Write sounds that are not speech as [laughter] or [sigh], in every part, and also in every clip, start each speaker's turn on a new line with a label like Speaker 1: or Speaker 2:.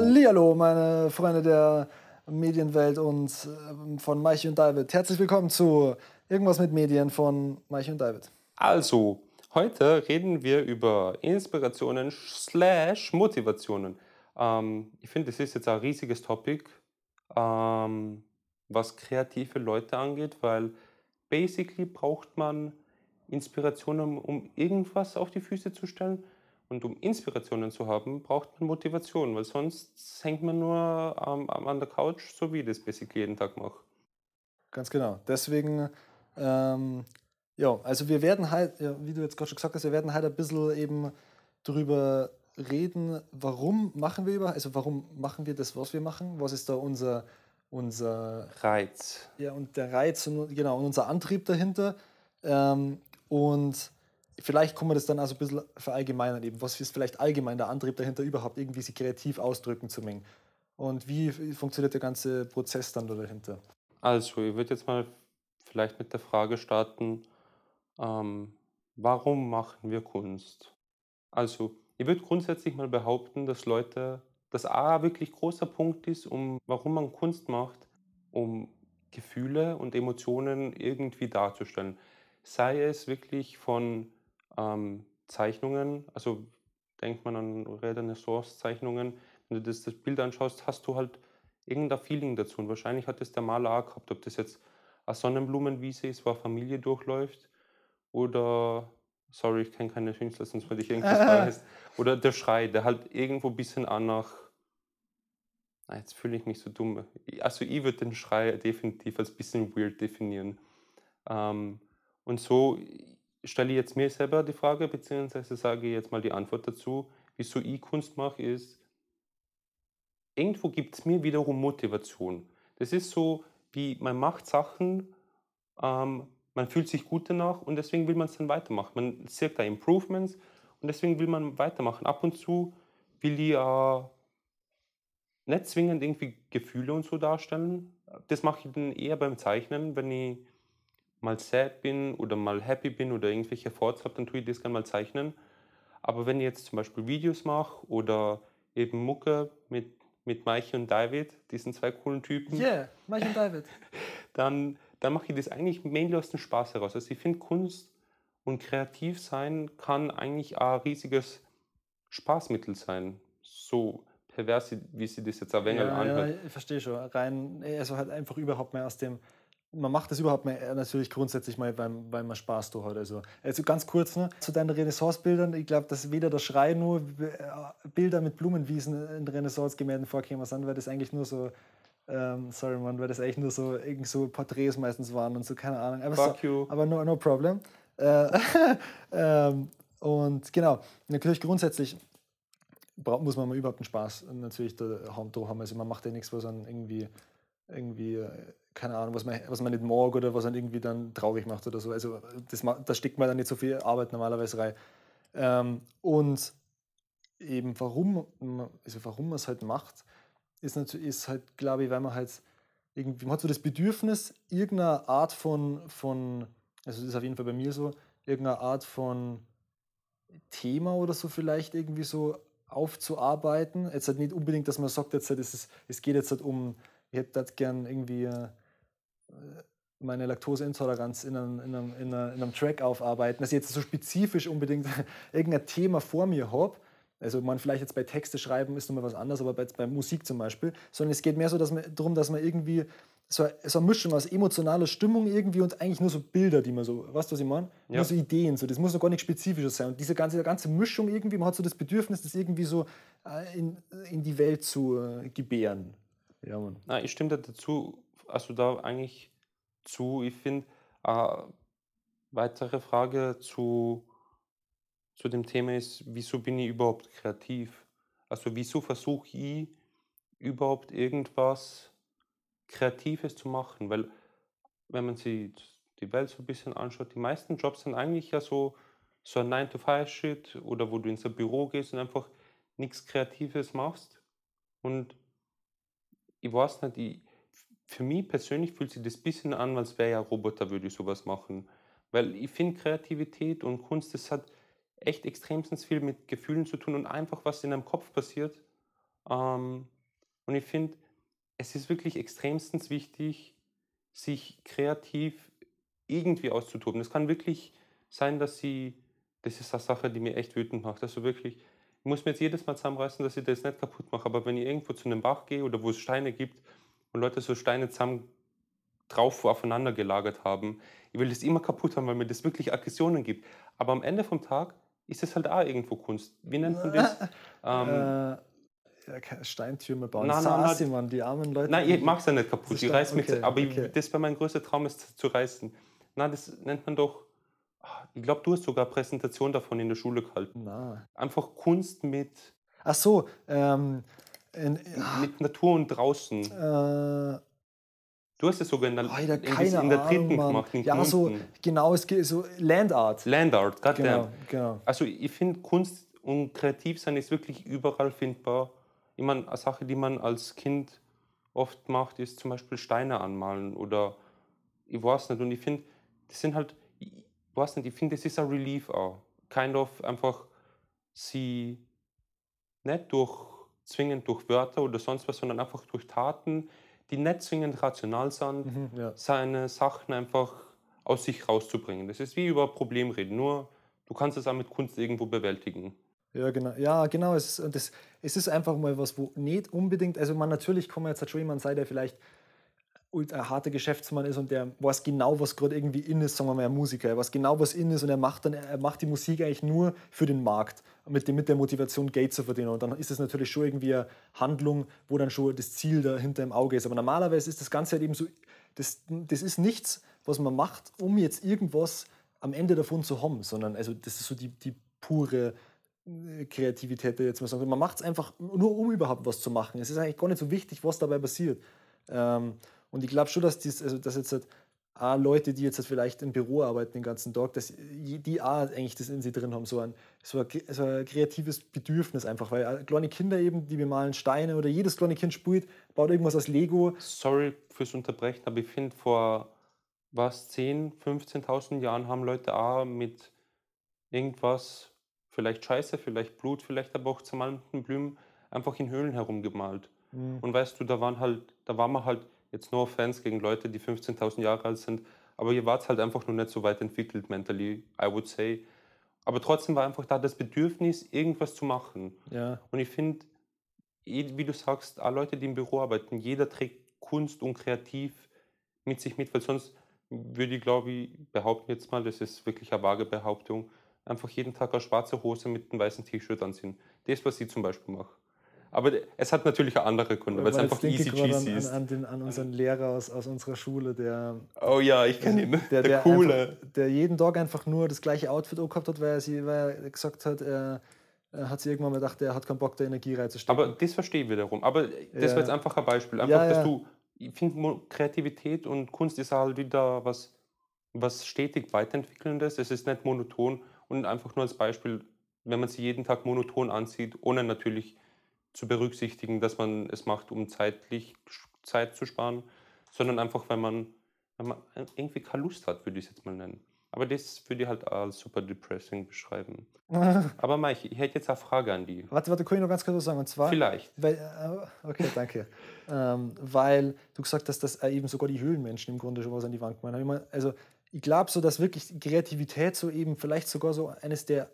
Speaker 1: Hallihallo, meine Freunde der Medienwelt und ähm, von Maichi und David. Herzlich willkommen zu Irgendwas mit Medien von Maichi und David.
Speaker 2: Also, heute reden wir über Inspirationen slash Motivationen. Ähm, ich finde, das ist jetzt ein riesiges Topic, ähm, was kreative Leute angeht, weil basically braucht man Inspirationen, um irgendwas auf die Füße zu stellen. Und um Inspirationen zu haben, braucht man Motivation, weil sonst hängt man nur ähm, an der Couch, so wie ich das basically jeden Tag mache.
Speaker 1: Ganz genau. Deswegen, ähm, ja, also wir werden halt, ja, wie du jetzt gerade schon gesagt hast, wir werden halt ein bisschen eben darüber reden, warum machen wir über, also warum machen wir das, was wir machen, was ist da unser, unser
Speaker 2: Reiz.
Speaker 1: Ja, und der Reiz und genau, und unser Antrieb dahinter. Ähm, und vielleicht kann man das dann also ein bisschen verallgemeinern eben. Was ist vielleicht allgemein der Antrieb dahinter, überhaupt irgendwie sich kreativ ausdrücken zu mengen? Und wie funktioniert der ganze Prozess dann dahinter?
Speaker 2: Also, ich würde jetzt mal vielleicht mit der Frage starten, ähm, warum machen wir Kunst? Also, ich würde grundsätzlich mal behaupten, dass Leute, dass A wirklich großer Punkt ist, um warum man Kunst macht, um Gefühle und Emotionen irgendwie darzustellen. Sei es wirklich von ähm, Zeichnungen, also denkt man an Renaissance-Zeichnungen, wenn du das, das Bild anschaust, hast du halt irgendein Feeling dazu. Und wahrscheinlich hat es der Maler auch gehabt, ob das jetzt eine Sonnenblumenwiese ist, wo eine Familie durchläuft, oder, sorry, ich kenne keine Künstler, sonst würde ich [laughs] irgendwas heißt, oder der Schrei, der halt irgendwo ein bisschen an nach, na, jetzt fühle ich mich so dumm. Also ich würde den Schrei definitiv als ein bisschen weird definieren. Ähm, und so stelle jetzt mir selber die Frage, beziehungsweise sage jetzt mal die Antwort dazu, wieso ich Kunst mache, ist, irgendwo gibt es mir wiederum Motivation. Das ist so, wie man macht Sachen, ähm, man fühlt sich gut danach und deswegen will man es dann weitermachen. Man sieht da Improvements und deswegen will man weitermachen. Ab und zu will ich äh, nicht zwingend irgendwie Gefühle und so darstellen. Das mache ich dann eher beim Zeichnen, wenn ich mal sad bin oder mal happy bin oder irgendwelche Thoughts habe, dann tue ich das gerne mal zeichnen. Aber wenn ich jetzt zum Beispiel Videos mache oder eben Mucke mit, mit Maiche und David, diesen zwei coolen Typen.
Speaker 1: Yeah, Maiche und David. [laughs]
Speaker 2: dann, dann mache ich das eigentlich mainly aus dem Spaß heraus. Also ich finde Kunst und kreativ sein kann eigentlich ein riesiges Spaßmittel sein. So pervers, wie sie das jetzt ein wenig
Speaker 1: ja,
Speaker 2: anhört.
Speaker 1: Ja, ich verstehe schon. Rein, also halt einfach überhaupt mehr aus dem man macht das überhaupt mehr, natürlich grundsätzlich mal, weil, weil man Spaß da hat. Also, also ganz kurz ne, zu deinen Renaissance-Bildern. Ich glaube, dass weder der Schrei nur äh, Bilder mit Blumenwiesen in Renaissance-Gemälden vorkommen sind, weil das eigentlich nur so, ähm, sorry man, weil das eigentlich nur so, irgend so Porträts meistens waren und so, keine Ahnung. Aber,
Speaker 2: Fuck
Speaker 1: so,
Speaker 2: you.
Speaker 1: aber no, no problem. Äh, [laughs] ähm, und genau, natürlich grundsätzlich muss man mal überhaupt einen Spaß natürlich da haben. Also man macht ja nichts, was dann irgendwie irgendwie, äh, keine Ahnung, was man, was man nicht mag oder was man irgendwie dann traurig macht oder so. Also das, da steckt man dann nicht so viel Arbeit normalerweise rein. Ähm, und eben warum, also warum man es halt macht, ist, natürlich, ist halt, glaube ich, weil man halt irgendwie, man hat so das Bedürfnis, irgendeine Art von, von, also das ist auf jeden Fall bei mir so, irgendeine Art von Thema oder so vielleicht irgendwie so aufzuarbeiten. Jetzt halt nicht unbedingt, dass man sagt, jetzt halt, es, ist, es geht jetzt halt um ich hätte das gern irgendwie äh, meine Laktoseintoleranz in einem, in, einem, in, einem, Track aufarbeiten, dass ich jetzt so spezifisch unbedingt [laughs] irgendein Thema vor mir habe. Also man vielleicht jetzt bei Texte schreiben ist nochmal was anderes, aber bei, bei Musik zum Beispiel. Sondern es geht mehr so dass man, darum, dass man irgendwie so, so eine Mischung aus emotionaler Stimmung irgendwie und eigentlich nur so Bilder, die man so, weißt du, was ich meine? Ja. Nur so Ideen, so, das muss noch gar nicht spezifisches sein. Und diese ganze, ganze Mischung irgendwie, man hat so das Bedürfnis, das irgendwie so äh, in, in die Welt zu äh, gebären.
Speaker 2: Ja, Mann. Na, ich stimme da dazu, also da eigentlich zu. Ich finde, äh, weitere Frage zu, zu dem Thema ist, wieso bin ich überhaupt kreativ? Also wieso versuche ich überhaupt irgendwas Kreatives zu machen? Weil wenn man sich die Welt so ein bisschen anschaut, die meisten Jobs sind eigentlich ja so, so ein 9-to-5-Shit oder wo du ins Büro gehst und einfach nichts Kreatives machst. Und ich weiß nicht, ich, für mich persönlich fühlt sich das ein bisschen an, als wäre ja Roboter, würde ich sowas machen. Weil ich finde, Kreativität und Kunst, das hat echt extremstens viel mit Gefühlen zu tun und einfach, was in deinem Kopf passiert, Ähm, und ich finde, es ist wirklich extremstens wichtig, sich kreativ irgendwie auszutoben. Es kann wirklich sein, dass sie, das ist eine Sache, die mir echt wütend macht, du wirklich, ich muss mir jetzt jedes Mal zusammenreißen, dass ich das nicht kaputt mache, aber wenn ich irgendwo zu einem Bach gehe oder wo es Steine gibt und Leute so Steine zusammen drauf aufeinander gelagert haben, ich will das immer kaputt haben, weil mir das wirklich Aggressionen gibt. Aber am Ende vom Tag ist es halt auch irgendwo Kunst. Wie nennt man das? [laughs] ähm,
Speaker 1: Äh, keine Steintürme bauen.
Speaker 2: Nein,
Speaker 1: das
Speaker 2: nein, nein.
Speaker 1: Mann, die armen Leute.
Speaker 2: Nein, ich mache es ja nicht kaputt.
Speaker 1: Das
Speaker 2: Ich reiß mich,
Speaker 1: okay,
Speaker 2: aber ich-
Speaker 1: okay.
Speaker 2: das wäre mein größter Traum, ist zu reißen. Nein, das nennt man doch. ah, Ich glaube, du hast sogar Präsentation davon in der Schule gehalten.
Speaker 1: Na.
Speaker 2: Einfach Kunst mit,
Speaker 1: Ach so, ähm, in,
Speaker 2: mit Natur und draußen.
Speaker 1: äh,
Speaker 2: Du hast es sogar in der,
Speaker 1: Alter,
Speaker 2: in, in der
Speaker 1: Ahnung,
Speaker 2: dritten
Speaker 1: Mann.
Speaker 2: gemacht.
Speaker 1: Ja, so,
Speaker 2: Knunden.
Speaker 1: genau, es geht so Landart.
Speaker 2: Landart, goddamn.
Speaker 1: Genau, genau.
Speaker 2: Also ich finde, Kunst und kreativ sein ist wirklich überall findbar. Ich meine, eine Sache, die man als Kind oft macht, ist zum Beispiel Steine anmalen oder ich weiß nicht. Und ich finde, das sind halt, ich weiß nicht, ich finde, das ist ein Relief auch. Kind of einfach sie nicht durch zwingend durch Wörter oder sonst was, sondern einfach durch Taten, die nicht zwingend rational sind,
Speaker 1: Mhm, ja.
Speaker 2: seine Sachen einfach aus sich rauszubringen. Das ist wie über Problem reden, nur du kannst es auch mit Kunst irgendwo bewältigen.
Speaker 1: Ja, genau. Ja, genau. Es das, es ist einfach mal was, wo nicht unbedingt, also man natürlich kann man jetzt schon jemand sein, der vielleicht ultra ein harter Geschäftsmann ist und der weiß genau, was gerade irgendwie in ist, sagen wir mal ein Musiker, er weiß genau, was in ist und er macht dann, er macht die Musik eigentlich nur für den Markt, mit, dem, mit der Motivation Geld zu verdienen. Und dann ist es natürlich schon irgendwie eine Handlung, wo dann schon das Ziel dahinter im Auge ist. Aber normalerweise ist das Ganze halt eben so, das, das ist nichts, was man macht, um jetzt irgendwas am Ende davon zu haben, sondern also das ist so die, die pure äh, Kreativität, jetzt mal sagen. Man macht es einfach nur, um überhaupt was zu machen. Es ist eigentlich gar nicht so wichtig, was dabei passiert. Ähm, und ich glaube schon, dass, dies, also, dass jetzt halt auch Leute, die jetzt halt vielleicht im Büro arbeiten den ganzen Tag, dass die auch eigentlich das in sich drin haben, so ein, so ein, so ein kreatives Bedürfnis einfach. Weil kleine Kinder eben, die bemalen Steine oder jedes kleine Kind spielt, baut irgendwas aus Lego.
Speaker 2: Sorry fürs Unterbrechen, aber ich finde, vor was, 10, 15.000 Jahren haben Leute auch mit irgendwas, vielleicht Scheiße, vielleicht Blut, vielleicht aber auch zermalmten Blumen, einfach in Höhlen herumgemalt. Und weißt du, da waren halt, da waren wir halt jetzt no offense gegen Leute, die 15.000 Jahre alt sind, aber ihr wart halt einfach nur nicht so weit entwickelt mentally, I would say. Aber trotzdem war einfach da das Bedürfnis, irgendwas zu machen.
Speaker 1: Ja,
Speaker 2: Und ich finde, wie du sagst, auch Leute, die im Büro arbeiten, jeder trägt Kunst und kreativ mit sich mit, weil sonst würde ich, glaube ich, behaupten jetzt mal, das ist wirklich eine vage Behauptung, einfach jeden Tag eine schwarze Hose mit einem weißen T-Shirt anziehen. Das, was ich zum Beispiel mache. Aber es hat natürlich eine andere Gründe, weil es einfach easy cheesy
Speaker 1: an, an,
Speaker 2: ist.
Speaker 1: an, den, an unseren Lehrer aus, aus unserer Schule, der,
Speaker 2: Oh ja, ich kenne ihn. Der,
Speaker 1: der,
Speaker 2: coole.
Speaker 1: Einfach, der jeden Tag einfach nur das gleiche Outfit gehabt hat, weil er, sie, weil er gesagt hat, er, er hat sich irgendwann mal gedacht, er hat keinen Bock, da Energie reinzustecken.
Speaker 2: Aber das verstehe ich wiederum. Aber das
Speaker 1: Ja.
Speaker 2: wäre jetzt einfach ein Beispiel. Einfach,
Speaker 1: Ja,
Speaker 2: dass
Speaker 1: ja.
Speaker 2: du, ich finde, Kreativität und Kunst ist halt wieder was, was stetig weiterentwickelndes. Es ist nicht monoton und einfach nur als Beispiel, wenn man sie jeden Tag monoton anzieht, ohne natürlich zu berücksichtigen, dass man es macht, um zeitlich Zeit zu sparen, sondern einfach, weil man, wenn man irgendwie keine Lust hat, würde ich es jetzt mal nennen. Aber das würde ich halt als super depressing beschreiben. [laughs] Aber Mike, ich hätte jetzt eine Frage an die.
Speaker 1: warte, warte, kann ich noch ganz kurz was sagen? Und zwar,
Speaker 2: Vielleicht.
Speaker 1: Weil, äh, okay, danke. [laughs] ähm, weil du gesagt hast, dass äh, eben sogar die Höhlenmenschen im Grunde schon was an die Wand gemacht haben. Also ich glaube so, dass wirklich Kreativität so eben vielleicht sogar so eines der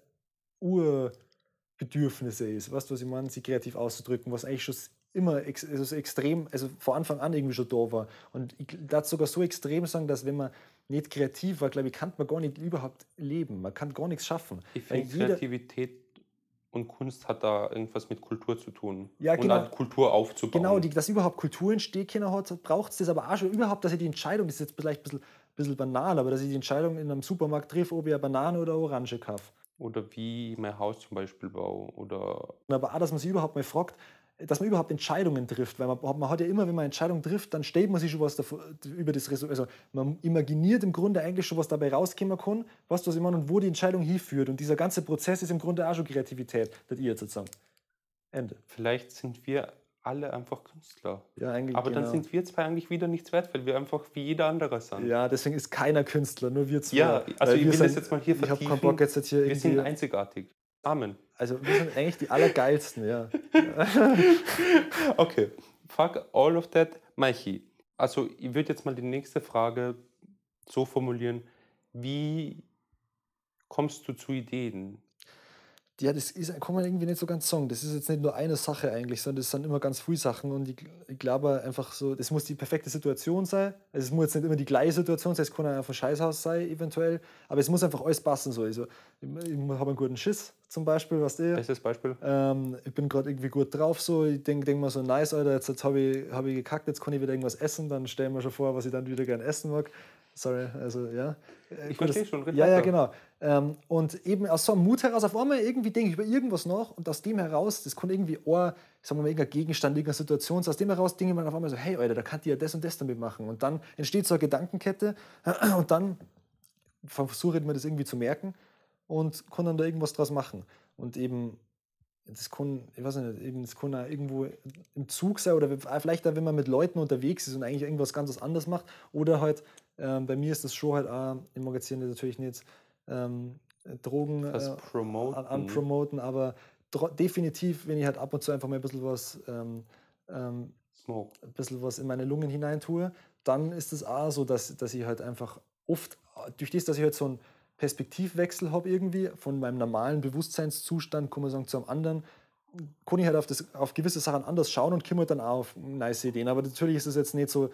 Speaker 1: Urbedürfnisse ist. Weißt du, was ich meine? Sie kreativ auszudrücken, was eigentlich schon immer ex also so extrem, also von Anfang an irgendwie schon da war. Und ich darf sogar so extrem sagen, dass wenn man nicht kreativ war, glaube ich, kann man gar nicht überhaupt leben. Man kann gar nichts schaffen.
Speaker 2: Ich finde, Kreativität und Kunst hat da irgendwas mit Kultur zu tun.
Speaker 1: Ja,
Speaker 2: und
Speaker 1: genau.
Speaker 2: auch Kultur aufzubauen.
Speaker 1: Genau, die, dass überhaupt Kultur entstehen können hat, braucht es das aber auch schon überhaupt, dass ich die Entscheidung, das ist jetzt vielleicht ein bisschen, bisschen banal, aber dass ich die Entscheidung in einem Supermarkt treffe, ob ich eine Banane oder eine Orange kaufe.
Speaker 2: Oder wie ich mein Haus zum Beispiel baue. Oder
Speaker 1: Aber auch, dass man sich überhaupt mal fragt, dass man überhaupt Entscheidungen trifft. Weil man, man hat ja immer, wenn man Entscheidungen trifft, dann stellt man sich schon was davor, über das Resultat. Also man imaginiert im Grunde eigentlich schon, was dabei rauskommen kann, was das immer und wo die Entscheidung hinführt. Und dieser ganze Prozess ist im Grunde auch schon Kreativität, das ihr jetzt sozusagen. Ende.
Speaker 2: vielleicht sind wir alle einfach Künstler.
Speaker 1: Ja, eigentlich.
Speaker 2: Aber dann
Speaker 1: genau.
Speaker 2: sind wir zwei eigentlich wieder nichts wert, weil wir einfach wie jeder andere sind.
Speaker 1: Ja, deswegen ist keiner Künstler, nur wir zwei.
Speaker 2: Ja, also
Speaker 1: Weil
Speaker 2: ich will das
Speaker 1: sind-
Speaker 2: jetzt mal hier
Speaker 1: Ich habe keinen
Speaker 2: vertiefen.
Speaker 1: Bock jetzt, jetzt hier
Speaker 2: Wir sind einzigartig. Amen.
Speaker 1: also wir sind eigentlich die Allergeilsten, ja. [laughs]
Speaker 2: okay, fuck all of that, Maichi. Also ich würde jetzt mal die nächste Frage so formulieren, wie kommst du zu Ideen?
Speaker 1: Ja, das ist, kann man irgendwie nicht so ganz sagen. Das ist jetzt nicht nur eine Sache eigentlich, sondern das sind immer ganz viele Sachen. Und ich, ich glaube einfach so, das muss die perfekte Situation sein. Also es muss jetzt nicht immer die gleiche Situation sein, es kann auch einfach ein Scheißhaus sein, eventuell. Aber es muss einfach alles passen. So. Also, ich, ich habe einen guten Schiss zum Beispiel, was du.
Speaker 2: Bestes Beispiel.
Speaker 1: Ähm, ich bin gerade irgendwie gut drauf. So. Ich denke denk mal so, nice, Alter, jetzt, jetzt habe ich, hab ich gekackt, jetzt kann ich wieder irgendwas essen. Dann stellen wir schon vor, was ich dann wieder gerne essen mag. Sorry, also ja.
Speaker 2: Ich verstehe schon,
Speaker 1: Ja, ja, genau. Ähm, und eben aus so einem Mut heraus, auf einmal irgendwie denke ich über irgendwas nach und aus dem heraus, das kann irgendwie auch, sagen wir mal, irgendein Gegenstand, irgendeine Situation, aus dem heraus denke ich mir auf einmal so, hey, Alter, da kann ich ja das und das damit machen. Und dann entsteht so eine Gedankenkette [clears throat] und dann versuche ich mir das irgendwie zu merken und kann dann da irgendwas draus machen. Und eben, das kann, ich weiß nicht, eben, das kann auch irgendwo im Zug sein oder vielleicht auch, wenn man mit Leuten unterwegs ist und eigentlich irgendwas ganz anderes macht oder halt ähm, bei mir ist das schon halt auch im Magazin natürlich nicht ähm, Drogen äh,
Speaker 2: promoten.
Speaker 1: An, promoten, aber definitiv, wenn ich halt ab und zu einfach mal ein bisschen was, ähm, ähm,
Speaker 2: Smoke.
Speaker 1: ein bisschen was in meine Lungen hinein tue, dann ist es auch so, dass, dass ich halt einfach oft, durch das, dass ich halt so einen Perspektivwechsel habe irgendwie, von meinem normalen Bewusstseinszustand, kann man sagen, zu einem anderen, kann ich halt auf, das, auf gewisse Sachen anders schauen und komme halt dann auch auf nice Ideen. Aber natürlich ist es jetzt nicht so,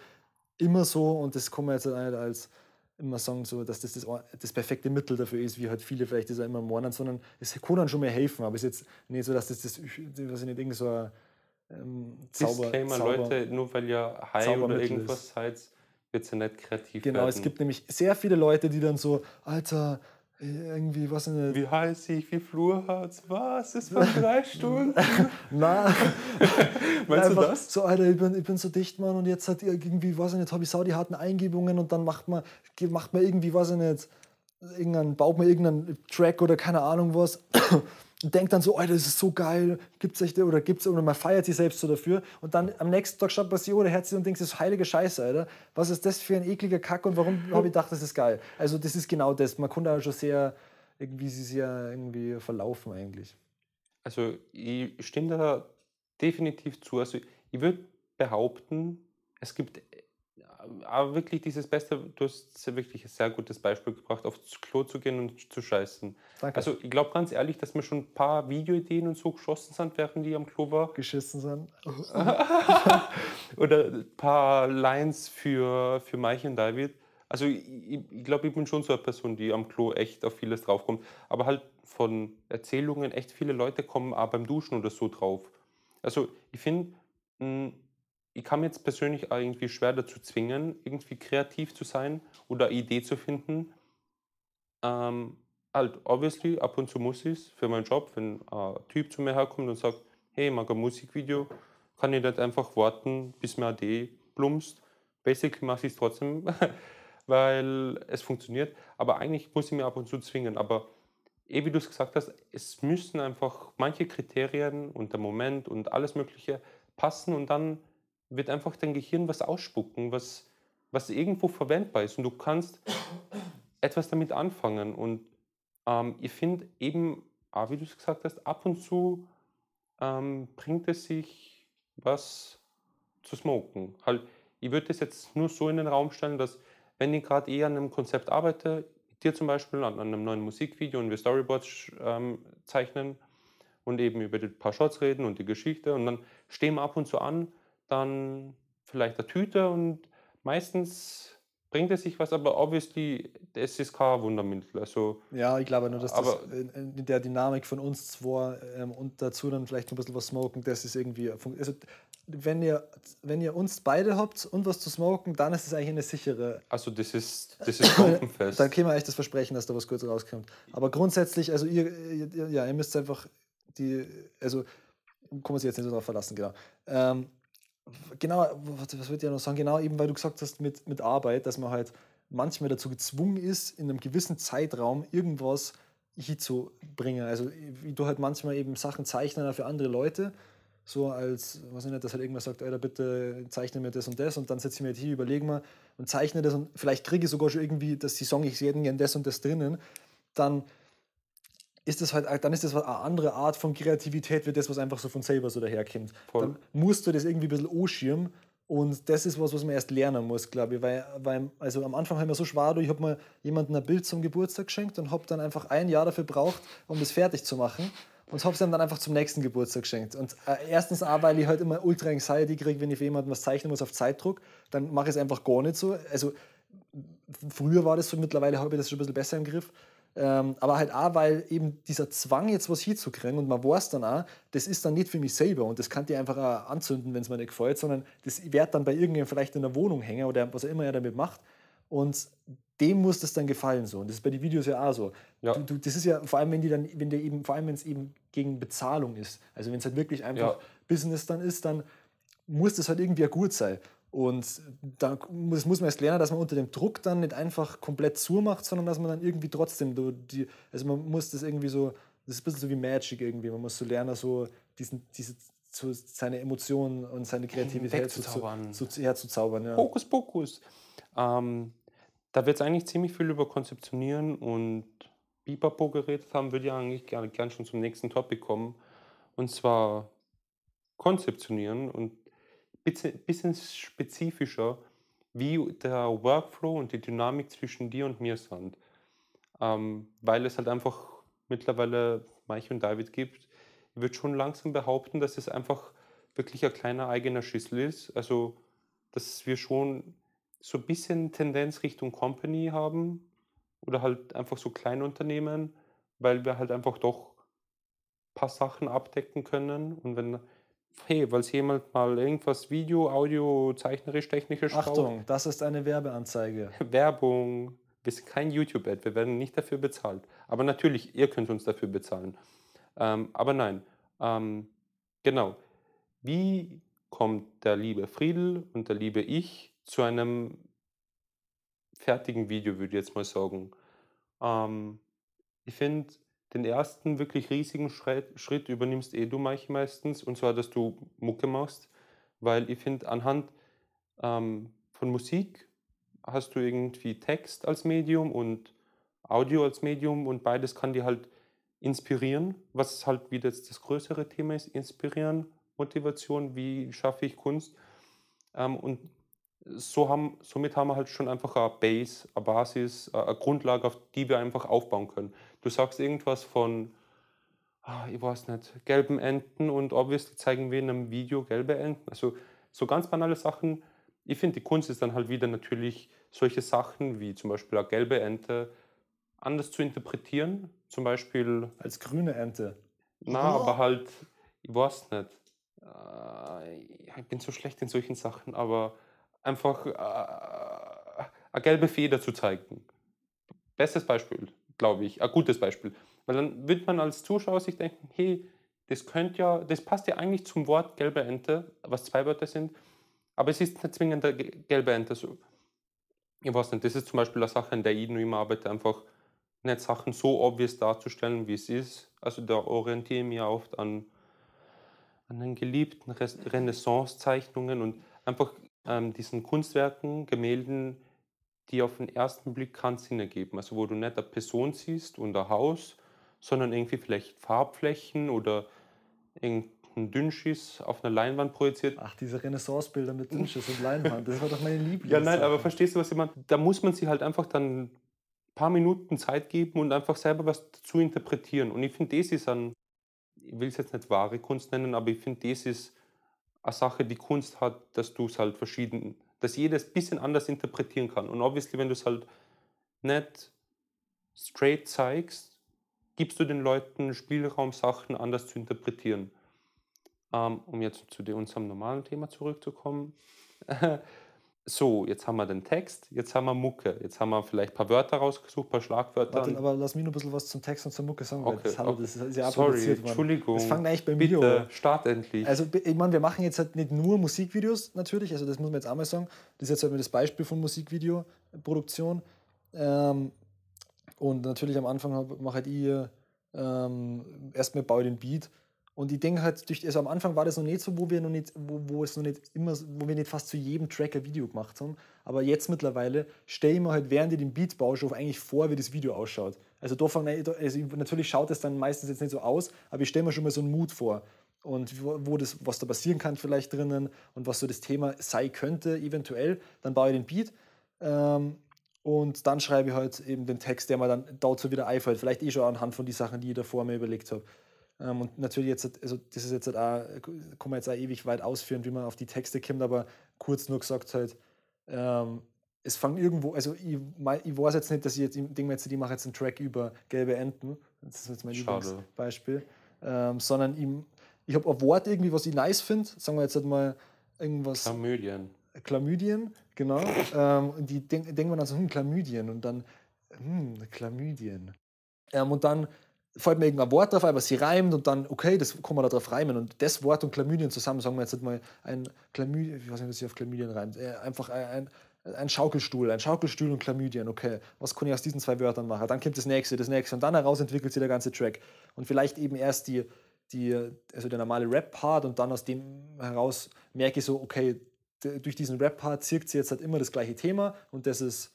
Speaker 1: immer so und das kann man jetzt nicht als immer sagen, so, dass das, das das perfekte Mittel dafür ist, wie halt viele vielleicht das auch immer meinen, sondern es kann dann schon mehr helfen, aber es ist jetzt nicht so, dass das, das was ich nicht, irgend so ein ähm,
Speaker 2: Zauber, Disclaimer, Zauber, Leute, nur weil ihr High oder irgendwas seid, wird es ja nicht kreativ
Speaker 1: Genau,
Speaker 2: werden.
Speaker 1: es gibt nämlich sehr viele Leute, die dann so, Alter, irgendwie, was nicht.
Speaker 2: Wie heiß ich, wie Flur hat's, was? Ist vor drei [laughs] Stunden?
Speaker 1: Nein. [laughs]
Speaker 2: Meinst du das?
Speaker 1: So, Alter, ich bin, ich bin so dicht, Mann, und jetzt hat irgendwie, weiß ich nicht, habe ich sau die harten Eingebungen und dann macht man, macht man irgendwie, weiß ich nicht, irgendein, baut man irgendeinen Track oder keine Ahnung was denkt dann so, oh, das ist so geil, gibt's echt, oder gibt's, oder man feiert sich selbst so dafür und dann am nächsten Tag schaut man sich oder Herz und denkt, das ist heilige Scheiße, Alter. Was ist das für ein ekliger Kack und warum habe ich gedacht, das ist geil? Also das ist genau das. Man kann da schon sehr, irgendwie sich sehr irgendwie verlaufen eigentlich.
Speaker 2: Also ich stimme da definitiv zu. Also ich würde behaupten, es gibt aber wirklich dieses Beste, du hast wirklich ein sehr gutes Beispiel gebracht, aufs Klo zu gehen und zu scheißen. Danke. Also ich glaube ganz ehrlich, dass mir schon ein paar Videoideen und so geschossen sind, während die am Klo war.
Speaker 1: Geschissen sind. [laughs]
Speaker 2: Oder ein paar Lines für, für Mike und David. Also ich, ich glaube, ich bin schon so eine Person, die am Klo echt auf vieles draufkommt. Aber halt von Erzählungen, echt viele Leute kommen auch beim Duschen oder so drauf. Also ich finde, ich kann mir jetzt persönlich irgendwie schwer dazu zwingen, irgendwie kreativ zu sein oder eine Idee zu finden. Ähm, halt, obviously, ab und zu muss ich es für meinen Job, wenn ein Typ zu mir herkommt und sagt, hey, ich mag ein Musikvideo, kann ich nicht einfach warten, bis mir eine Idee plumpst. Basically mache ich es trotzdem, [laughs] weil es funktioniert. Aber eigentlich muss ich mir ab und zu zwingen. Aber eh wie du es gesagt hast, es müssen einfach manche Kriterien und der Moment und alles Mögliche passen und dann wird einfach dein Gehirn was ausspucken, was, was irgendwo verwendbar ist und du kannst etwas damit anfangen. Und ähm, ich finde eben, ah, wie du es gesagt hast, ab und zu ähm, bringt es sich was zu smoken. Halt, ich würde das jetzt nur so in den Raum stellen, dass wenn ich gerade eher an einem Konzept arbeite, dir zum Beispiel an, einem neuen Musikvideo und wir Storyboards ähm, zeichnen und eben über ein paar Shots reden und die Geschichte und dann stehen wir ab und zu an dann vielleicht eine Tüte und meistens bringt es sich was, aber obviously, es ist kein Wundermittel. Also,
Speaker 1: ja, ich glaube nur, dass das in der Dynamik von uns zwei ähm, und dazu dann vielleicht ein bisschen was smoken, das ist irgendwie. Also, wenn ihr, wenn ihr uns beide habt und was zu smoken, dann ist es eigentlich eine sichere.
Speaker 2: Also, das ist, das ist [coughs] bombenfest.
Speaker 1: dann können wir echt das versprechen, dass da was kurz rauskommt. Aber grundsätzlich, also, ihr, ihr ja, ihr müsst einfach die. Also, kann man sich jetzt nicht so darauf verlassen, genau. Ähm, genau, was, was würde ich noch sagen? Genau, eben weil du gesagt hast mit, mit Arbeit, dass man halt manchmal dazu gezwungen ist, in einem gewissen Zeitraum irgendwas hinzubringen. Also ich tue halt manchmal eben Sachen zeichnen für andere Leute, so als, weiß ich nicht, dass halt irgendwer sagt, Alter, bitte zeichne mir das und das und dann setze ich mir halt hier, überlege mal und zeichne das und vielleicht kriege ich sogar schon irgendwie, dass die Song, ich sehe gerne das und das drinnen, dann ist das halt, dann ist das eine andere Art von Kreativität, wie das, was einfach so von selber so daherkommt.
Speaker 2: Voll.
Speaker 1: Dann musst du das irgendwie ein bisschen anschirmen und das ist was, was man erst lernen muss, glaube ich. Weil, weil also am Anfang haben wir so schwer, ich habe mal jemandem ein Bild zum Geburtstag geschenkt und habe dann einfach ein Jahr dafür braucht, um das fertig zu machen. Und habe es ihm dann einfach zum nächsten Geburtstag geschenkt. Und äh, erstens auch, weil ich halt immer ultra Anxiety kriege, wenn ich für jemanden was zeichnen muss auf Zeitdruck, dann mache ich es einfach gar nicht so. Also früher war das so, mittlerweile habe ich das schon ein bisschen besser im Griff. Ähm, aber halt auch, weil eben dieser Zwang, jetzt was hinzukriegen und man weiß dann auch, das ist dann nicht für mich selber und das kann ich einfach auch anzünden, wenn es mir nicht gefällt, sondern das wird dann bei irgendjemandem vielleicht in der Wohnung hängen oder was auch immer er damit macht und dem muss das dann gefallen so und das ist bei den Videos ja auch so.
Speaker 2: Ja.
Speaker 1: Du, du, das ist ja vor allem, wenn die dann, wenn der eben, vor allem wenn es eben gegen Bezahlung ist, also wenn es halt wirklich einfach
Speaker 2: Ja.
Speaker 1: Business dann ist, dann muss das halt irgendwie gut sein. Und da muss, muss man erst lernen, dass man unter dem Druck dann nicht einfach komplett zumacht, sondern dass man dann irgendwie trotzdem, so die, also man muss das irgendwie so, das ist ein bisschen so wie Magic irgendwie, man muss so lernen, so diesen, diese, so seine Emotionen und seine Kreativität
Speaker 2: Wegzuzaubern.
Speaker 1: zu, zu, herzuzaubern. Ja.
Speaker 2: Hokus Pokus. Ähm, da wird es eigentlich ziemlich viel über Konzeptionieren und Bipapo geredet haben, würde ich eigentlich gerne gern schon zum nächsten Topic kommen. Und zwar Konzeptionieren und bisschen, bisschen spezifischer, wie der Workflow und die Dynamik zwischen dir und mir sind. Ähm, weil es halt einfach mittlerweile Mike und David gibt. Ich würde schon langsam behaupten, dass es einfach wirklich ein kleiner eigener Schüssel ist. Also, dass wir schon so ein bisschen Tendenz Richtung Company haben oder halt einfach so Kleinunternehmen, weil wir halt einfach doch ein paar Sachen abdecken können. Und wenn, hey, weil jemand mal irgendwas Video, Audio, zeichnerisch, technisches
Speaker 1: Achtung, das ist eine Werbeanzeige. [laughs]
Speaker 2: Werbung, wir sind kein YouTube-Ad, wir werden nicht dafür bezahlt. Aber natürlich, ihr könnt uns dafür bezahlen. Ähm, aber nein, ähm, genau. Wie kommt der liebe Friedel und der liebe ich zu einem fertigen Video, würde ich jetzt mal sagen? Ähm, ich finde, den ersten wirklich riesigen Schritt, Schritt übernimmst eh du meistens, und zwar, dass du Mucke machst, weil ich finde, anhand ähm, von Musik hast du irgendwie Text als Medium und Audio als Medium und beides kann dir halt inspirieren, was halt wieder das größere Thema ist, inspirieren, Motivation, wie schaffe ich Kunst. Ähm, und so haben, somit haben wir halt schon einfach eine Base, eine Basis, eine Grundlage, auf die wir einfach aufbauen können. Du sagst irgendwas von, ah, ich weiß nicht, gelben Enten und obviously zeigen wir in einem Video gelbe Enten. Also so ganz banale Sachen. Ich finde, die Kunst ist dann halt wieder natürlich solche Sachen wie zum Beispiel eine gelbe Ente anders zu interpretieren. Zum Beispiel
Speaker 1: Als grüne Ente.
Speaker 2: na, aber halt, ich weiß nicht. Äh, ich bin so schlecht in solchen Sachen, aber einfach äh, eine gelbe Feder zu zeigen. Bestes Beispiel, glaube ich, ein gutes Beispiel. Weil dann wird man als Zuschauer sich denken, hey, das könnte ja, das passt ja eigentlich zum Wort gelbe Ente, was zwei Wörter sind, aber es ist nicht zwingend eine ge- gelbe Ente. So. Ich weiß nicht, das ist zum Beispiel eine Sache, an der ich immer arbeite, einfach nicht Sachen so obvious darzustellen, wie es ist. Also da orientiere ich mich oft an, an den geliebten Renaissance-Zeichnungen und einfach ähm, diesen Kunstwerken, Gemälden, die auf den ersten Blick keinen Sinn ergeben. Also wo du nicht eine Person siehst und ein Haus, sondern irgendwie vielleicht Farbflächen oder irgendein Dünnschiss auf einer Leinwand projiziert.
Speaker 1: Ach, diese Renaissance-Bilder mit Dünnschiss und Leinwand, das war doch meine Lieblings. [laughs]
Speaker 2: Ja, nein, aber verstehst du, was ich meine? Da muss man sich halt einfach dann ein paar Minuten Zeit geben und einfach selber was dazu interpretieren. Und ich finde, das ist ein, ich will es jetzt nicht wahre Kunst nennen, aber ich finde, das ist eine Sache, die Kunst hat, dass du es halt verschieden, dass jeder es ein bisschen anders interpretieren kann. Und obviously, wenn du es halt nicht straight zeigst, gibst du den Leuten Spielraum, Sachen anders zu interpretieren. Ähm, um jetzt zu unserem normalen Thema zurückzukommen. [laughs] So, jetzt haben wir den Text, jetzt haben wir Mucke, jetzt haben wir vielleicht ein paar Wörter rausgesucht, ein paar Schlagwörter.
Speaker 1: Warte, aber lass mich noch ein bisschen was zum Text und zur Mucke sagen,
Speaker 2: Okay,
Speaker 1: das,
Speaker 2: okay.
Speaker 1: das ist ja
Speaker 2: Sorry. Entschuldigung.
Speaker 1: Das fängt eigentlich bei mir
Speaker 2: Bitte,
Speaker 1: an.
Speaker 2: start endlich.
Speaker 1: Also, ich meine, wir machen jetzt halt nicht nur Musikvideos natürlich, also das muss man jetzt auch mal sagen. Das ist jetzt halt das Beispiel von Musikvideoproduktion. Ähm, und natürlich am Anfang mache halt ich ähm, erstmal baue ich den Beat. Und ich denke halt, durch, also am Anfang war das noch nicht so, wo wir noch nicht, wo, wo es noch nicht immer, wo wir nicht fast zu jedem Track ein Video gemacht haben. Aber jetzt mittlerweile stelle ich mir halt, während ich den Beat baue, schon eigentlich vor, wie das Video ausschaut. Also, da fang, also natürlich schaut es dann meistens jetzt nicht so aus, aber ich stelle mir schon mal so einen Mut vor. Und wo, das, was da passieren kann, vielleicht drinnen und was so das Thema sei könnte, eventuell. Dann baue ich den Beat. Ähm, und dann schreibe ich halt eben den Text, der mir dann dazu wieder einfällt. Vielleicht eh schon anhand von den Sachen, die ich davor mir überlegt habe. Ähm, und natürlich jetzt, also das ist jetzt halt auch, kann man jetzt auch ewig weit ausführen, wie man auf die Texte kommt, aber kurz nur gesagt halt, ähm, es fängt irgendwo, also ich, ich weiß jetzt nicht, dass ich jetzt, ich denke mir jetzt, ich mache jetzt einen Track über gelbe Enten, das ist jetzt mein Lieblingsbeispiel, ähm, sondern ich, ich habe ein Wort irgendwie, was ich nice finde, sagen wir jetzt halt mal irgendwas.
Speaker 2: Chlamydien.
Speaker 1: Chlamydien, genau. ähm, und die denken denk man dann so, hm, Chlamydien und dann, hm, Chlamydien. Ähm, und dann fällt mir irgendein Wort drauf, aber sie reimt und dann, okay, das kann man da drauf reimen. Und das Wort und Chlamydien zusammen, sagen wir jetzt mal ein Chlamydien, ich weiß nicht, was sich auf Chlamydien reimt, äh, einfach ein, ein Schaukelstuhl, ein Schaukelstuhl und Chlamydien, okay, was kann ich aus diesen zwei Wörtern machen? Dann kommt das nächste, das nächste und dann heraus entwickelt sich der ganze Track. Und vielleicht eben erst die, die also der normale Rap-Part und dann aus dem heraus merke ich so, okay, durch diesen Rap-Part zirkt sie jetzt halt immer das gleiche Thema und das ist,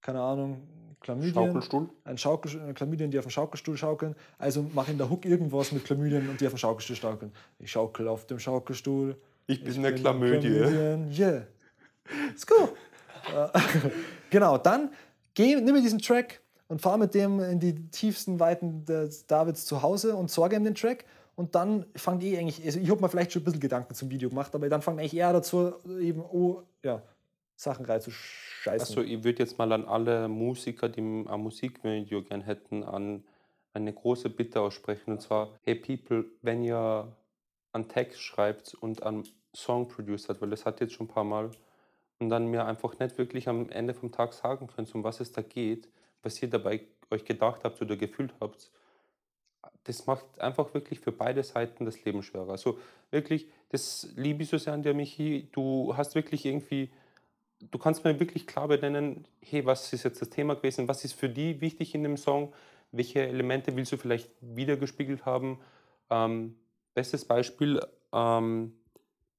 Speaker 1: keine Ahnung, Chlamydien.
Speaker 2: Schaukelstuhl?
Speaker 1: Ein Schaukel, Chlamydien, die auf dem Schaukelstuhl schaukeln. Also mache in der Hook irgendwas mit Chlamydien und die auf dem Schaukelstuhl schaukeln. Ich schaukel auf dem Schaukelstuhl.
Speaker 2: Ich bin eine Chlamydie. Chlamydien.
Speaker 1: Yeah. Let's [laughs] go. [laughs] genau, dann geh, nimm mir diesen Track und fahr mit dem in die tiefsten Weiten des Davids zu Hause und sorge ihm den Track. Und dann fangt eh eigentlich, also ich habe mir vielleicht schon ein bisschen Gedanken zum Video gemacht, aber dann fangt eigentlich eher dazu, eben, oh, ja, Sachen reinzuscheißen.
Speaker 2: Also ich würde jetzt mal an alle Musiker, die ein Musikvideo gern hätten, an eine große Bitte aussprechen. Und zwar, hey People, wenn ihr einen Text schreibt und einen Song produced weil das hat jetzt schon ein paar Mal, und dann mir einfach nicht wirklich am Ende vom Tag sagen könnt, um was es da geht, was ihr dabei euch gedacht habt oder gefühlt habt, das macht einfach wirklich für beide Seiten das Leben schwerer. Also wirklich, das liebe ich so sehr an dir, Michi. Du hast wirklich irgendwie, du kannst mir wirklich klar benennen, hey, was ist jetzt das Thema gewesen, was ist für die wichtig in dem Song, welche Elemente willst du vielleicht wiedergespiegelt haben. Ähm, bestes Beispiel, ähm,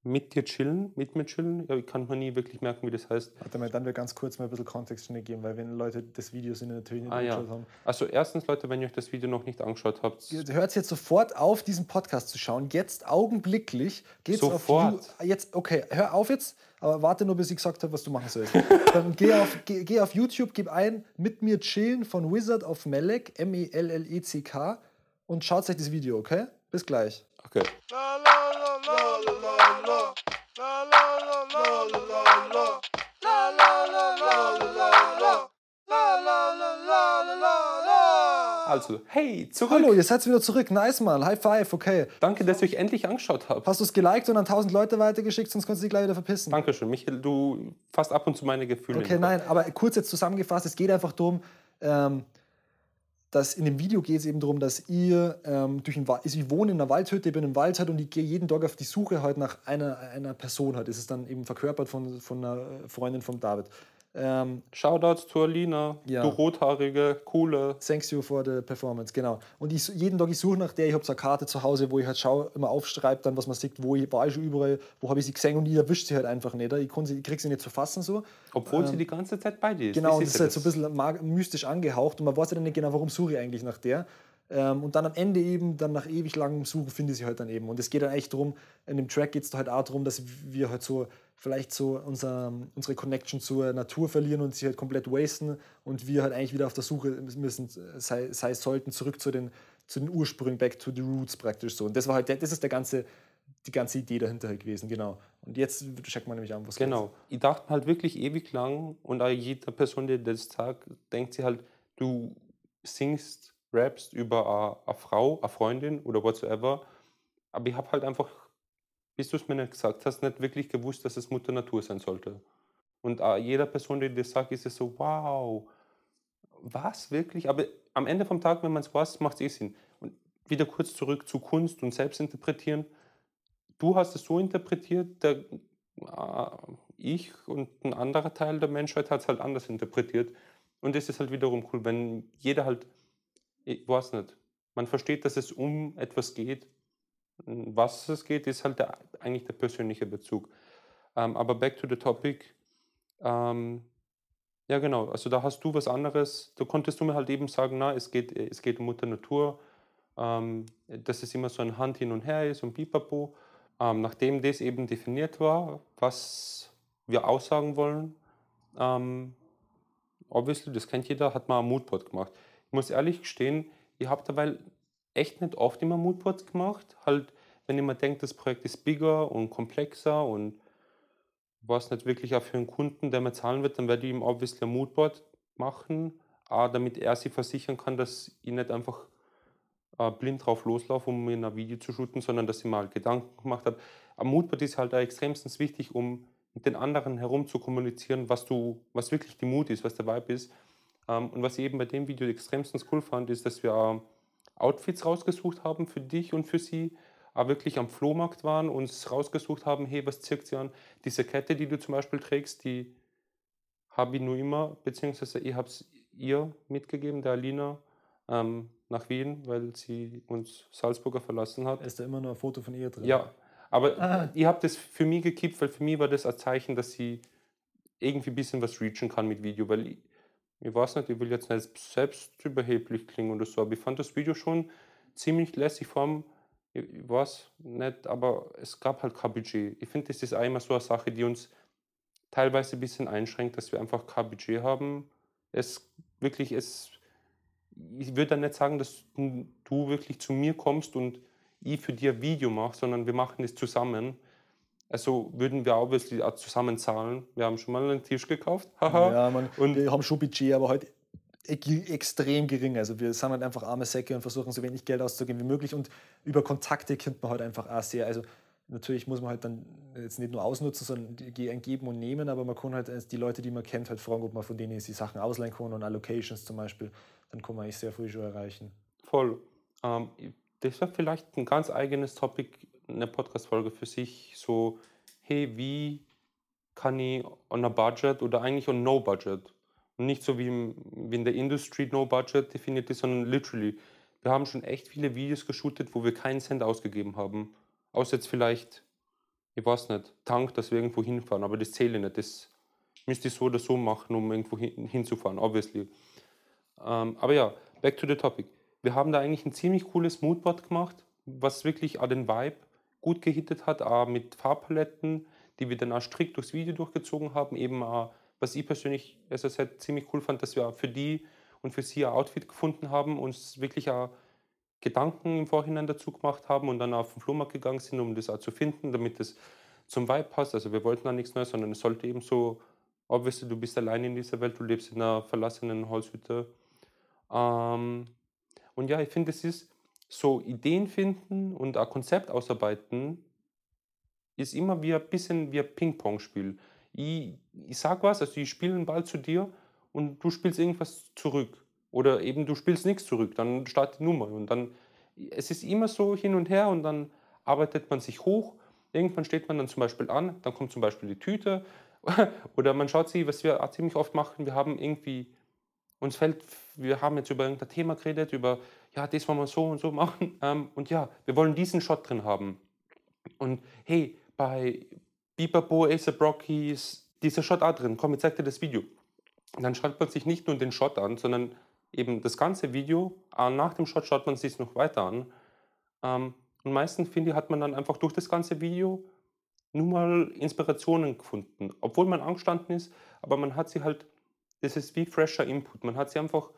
Speaker 2: mit dir chillen, mit mir chillen. Ja, ich kann mir nie wirklich merken, wie das heißt.
Speaker 1: Warte mal, dann wir ganz kurz mal ein bisschen Kontext schon geben, weil wenn Leute das Video sind natürlich nicht
Speaker 2: ah, angeschaut ja. haben. Also erstens, Leute, wenn ihr euch das Video noch nicht angeschaut habt.
Speaker 1: Hört jetzt sofort auf, diesen Podcast zu schauen. Jetzt augenblicklich geht's
Speaker 2: sofort.
Speaker 1: auf Jetzt, okay, hör auf jetzt, aber warte nur, bis ich gesagt habe, was du machen sollst. [laughs] dann geh auf, geh, geh auf YouTube, gib ein mit mir chillen von Wizard of Melek, M-E-L-L-E-C-K und schaut euch das Video, okay? Bis gleich.
Speaker 2: La, also, hey, zurück.
Speaker 1: Hallo, ihr seid wieder zurück. Nice, Mann. High five, okay.
Speaker 2: Danke, dass ihr euch endlich angeschaut habt.
Speaker 1: Hast du es geliked und an 1000 Leute weitergeschickt, sonst kannst du dich gleich wieder verpissen.
Speaker 2: Dankeschön. Michael, du fasst ab und zu meine Gefühle.
Speaker 1: Okay, nein, aber kurz jetzt zusammengefasst, es geht einfach darum, ähm, dass in dem Video geht es eben darum, dass ihr ähm, durch ein also ich wohne in einer Waldhütte, ich bin im Wald halt und ich gehe jeden Tag auf die Suche halt nach einer, einer Person halt. Das ist dann eben verkörpert von, von einer Freundin von David.
Speaker 2: Ähm, Shoutouts zu Alina, ja. du rothaarige, coole.
Speaker 1: Thanks you for the performance, genau. Und ich, jeden Tag ich suche nach der, ich habe so eine Karte zu Hause, wo ich halt schaue, immer aufschreibe, dann was man sieht, wo ich war ich schon überall, wo habe ich sie gesehen und ich erwischt sie halt einfach nicht. Ich, sie, ich kriege sie nicht zu fassen so.
Speaker 2: Obwohl ähm, sie die ganze Zeit bei dir ist.
Speaker 1: Genau, und das ist halt so ein bisschen mystisch angehaucht und man weiß ja dann nicht genau, warum suche ich eigentlich nach der. Ähm, und dann am Ende eben, dann nach ewig langem Suchen, finde ich sie halt dann eben. Und es geht dann echt darum, in dem Track geht es halt auch darum, dass wir halt so vielleicht so unser, unsere Connection zur Natur verlieren und sie halt komplett wasten und wir halt eigentlich wieder auf der Suche müssen, sei, sei sollten, zurück zu den, zu den Ursprüngen, back to the roots praktisch so. Und das war halt, das ist der ganze, die ganze Idee dahinter halt gewesen, genau. Und jetzt checkt man nämlich an, was
Speaker 2: Genau. Geht's. Ich dachte halt wirklich ewig lang und auch jede Person, die das sagt, denkt sie halt, du singst, rappst über eine, Frau, eine Freundin oder whatsoever. Aber ich habe halt einfach bis du es mir nicht gesagt hast, nicht wirklich gewusst, dass es Mutter Natur sein sollte. Und jeder Person, die das sagt, ist es so, wow, was wirklich? Aber am Ende vom Tag, wenn man es weiß, macht es eh Sinn. Und wieder kurz zurück zu Kunst und Selbstinterpretieren. Du hast es so interpretiert, der, ich und ein anderer Teil der Menschheit hat es halt anders interpretiert. Und das ist halt wiederum cool, wenn jeder halt, ich weiß nicht, man versteht, dass es um etwas geht was es geht, ist halt der, eigentlich der persönliche Bezug. Ähm, aber back to the topic. Ähm, Ja, genau. Also da hast du was anderes. Da konntest du mir halt eben sagen, na, es geht, es geht um Mutter Natur, ähm, dass es immer so ein Hand hin und her ist und pipapo. Ähm, nachdem das eben definiert war, was wir aussagen wollen, ähm, obviously, das kennt jeder, hat man ein Moodboard gemacht. Muss ehrlich gestehen, ich habe dabei echt nicht oft immer Moodboards gemacht. Halt, wenn ich mir denke, das Projekt ist bigger und komplexer und was nicht wirklich auch für einen Kunden, der mir zahlen wird, dann werde ich ihm obviously ein Moodboard machen, auch damit er sich versichern kann, dass ich nicht einfach äh, blind drauf loslaufe, um mir ein Video zu shooten, sondern dass ich mal Gedanken gemacht habe. Ein Moodboard ist halt auch extremstens wichtig, um mit den anderen herum zu kommunizieren, was du, was wirklich die Mut ist, was der Vibe ist. Ähm, und was ich eben bei dem Video extremstens cool fand, ist, dass wir Outfits rausgesucht haben für dich und für sie, aber wirklich am Flohmarkt waren, uns rausgesucht haben, hey, was zirkt sie an? Diese Kette, die du zum Beispiel trägst, die habe ich nur immer, beziehungsweise ich habe es ihr mitgegeben, der Alina, ähm, nach Wien, weil sie uns Salzburger verlassen hat.
Speaker 1: Ist da immer noch ein Foto von ihr drin?
Speaker 2: Ja, aber ah. ich habe das für mich gekippt, weil für mich war das ein Zeichen, dass sie irgendwie ein bisschen was reachen kann mit Video, weil ich, ich weiß nicht, ich will jetzt nicht selbst überheblich klingen oder so, aber ich fand das Video schon ziemlich lässig, vor allem ich weiß nicht, aber es gab halt kein Budget. Ich finde, das ist einmal so eine Sache, die uns teilweise ein bisschen einschränkt, dass wir einfach kein Budget haben. Es wirklich, es, ich würde dann nicht sagen, dass du wirklich zu mir kommst und ich für dich ein Video mache, sondern wir machen das zusammen. Also würden wir obviously auch zusammen zahlen. Wir haben schon mal einen Tisch gekauft. [laughs]
Speaker 1: ja, man, und wir haben schon Budget, aber halt extrem gering. Also wir sind halt einfach arme Säcke und versuchen so wenig Geld auszugeben wie möglich. Und über Kontakte kennt man halt einfach auch sehr. Also natürlich muss man halt dann jetzt nicht nur ausnutzen, sondern ein Geben und Nehmen, aber man kann halt die Leute, die man kennt, halt fragen, ob man von denen die Sachen ausleihen kann und Allocations zum Beispiel. Dann kann man eigentlich sehr früh schon erreichen.
Speaker 2: Voll. Ähm, das wäre vielleicht ein ganz eigenes Topic, eine Podcast-Folge für sich. So, hey, wie kann ich on a budget oder eigentlich on no budget und nicht so wie, im, wie in der Industry No Budget definiert ist, sondern literally. Wir haben schon echt viele Videos geshootet, wo wir keinen Cent ausgegeben haben. Außer jetzt vielleicht, ich weiß nicht, Tank, dass wir irgendwo hinfahren, aber das zähle ich nicht. Das müsste ich so oder so machen, um irgendwo hin, hinzufahren, obviously. Ähm, aber ja, back to the topic. Wir haben da eigentlich ein ziemlich cooles Moodboard gemacht, was wirklich auch den Vibe gut gehittet hat, auch mit Farbpaletten, die wir dann auch strikt durchs Video durchgezogen haben, eben auch was ich persönlich also halt ziemlich cool fand, dass wir für die und für sie ein Outfit gefunden haben, uns wirklich auch Gedanken im Vorhinein dazu gemacht haben und dann auf den Flohmarkt gegangen sind, um das auch zu finden, damit es zum Vibe passt. Also wir wollten da nichts Neues, sondern es sollte eben so, obviously du bist allein in dieser Welt, du lebst in einer verlassenen Holzhütte. Ähm, und ja, ich finde, es ist so Ideen finden und ein Konzept ausarbeiten, ist immer wie ein bisschen wie ein Ping-Pong-Spiel ich, ich sag was, also ich spiele einen Ball zu dir und du spielst irgendwas zurück. Oder eben du spielst nichts zurück, dann startet die Nummer. Und dann, es ist immer so hin und her und dann arbeitet man sich hoch. Irgendwann steht man dann zum Beispiel an, dann kommt zum Beispiel die Tüte. [laughs] Oder man schaut sich, was wir ziemlich oft machen, wir haben irgendwie, uns fällt, wir haben jetzt über irgendein Thema geredet, über, ja, das wollen wir so und so machen. [laughs] Ähm, und ja, wir wollen diesen Shot drin haben. Und hey, bei, Bipapo, Ace Brockies, dieser Shot auch drin. Komm, ich zeig dir das Video. Und dann schaut man sich nicht nur den Shot an, sondern eben das ganze Video. Nach dem Shot schaut man sich noch weiter an. Ähm, und meistens, finde ich, hat man dann einfach durch das ganze Video nur mal Inspirationen gefunden. Obwohl man angestanden ist, aber man hat sie halt, das ist wie fresher Input. Man hat sie einfach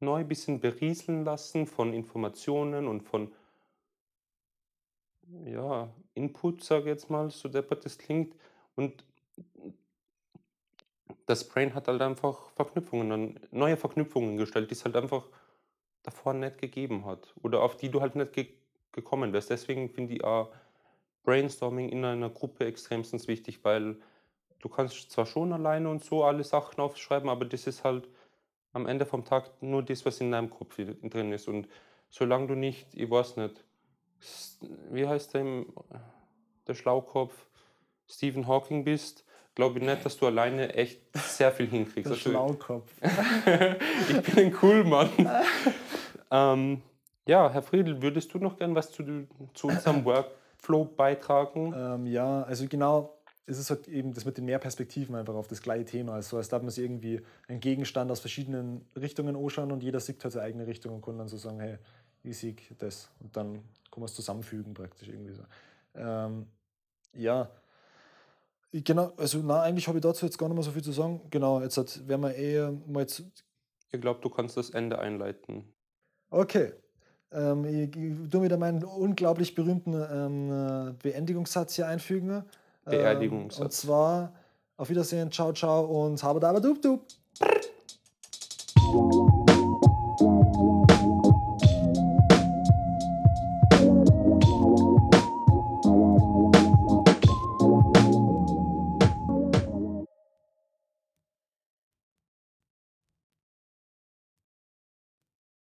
Speaker 2: neu ein bisschen berieseln lassen von Informationen und von ja, Input, sage ich jetzt mal, so deppert das klingt. Und das Brain hat halt einfach Verknüpfungen, neue Verknüpfungen gestellt, die es halt einfach davor nicht gegeben hat. Oder auf die du halt nicht ge gekommen wärst. Deswegen finde ich auch Brainstorming in einer Gruppe extremstens wichtig, weil du kannst zwar schon alleine und so alle Sachen aufschreiben, aber das ist halt am Ende vom Tag nur das, was in deinem Kopf drin ist. Und solange du nicht, ich weiß nicht, wie heißt der, der Schlaukopf, Stephen Hawking bist, glaube ich nicht, dass du alleine echt sehr viel hinkriegst.
Speaker 1: Der also, Schlaukopf. [laughs]
Speaker 2: ich bin ein cool Mann. [laughs] ähm, ja, Herr Friedl, würdest du noch gern was zu, zu unserem [coughs] Workflow beitragen?
Speaker 1: Ähm, ja, also genau, ist es halt eben das mit den mehr Perspektiven einfach auf das gleiche Thema. Also als darf man sich irgendwie einen Gegenstand aus verschiedenen Richtungen anschauen und jeder sieht halt seine eigene Richtung und kann dann so sagen, hey, ich sehe das. Und dann kann man es zusammenfügen praktisch irgendwie so. Ähm, ja, genau, also na, eigentlich habe ich dazu jetzt gar nicht mehr so viel zu sagen. Genau, jetzt hat, werden wir eher mal jetzt.
Speaker 2: Ich glaube, du kannst das Ende einleiten.
Speaker 1: Okay. Ähm, ich, ich tue wieder meinen unglaublich berühmten ähm, Beendigungssatz hier einfügen.
Speaker 2: Beerdigungssatz.
Speaker 1: Ähm, und zwar auf Wiedersehen, ciao, ciao und habe da dub dub.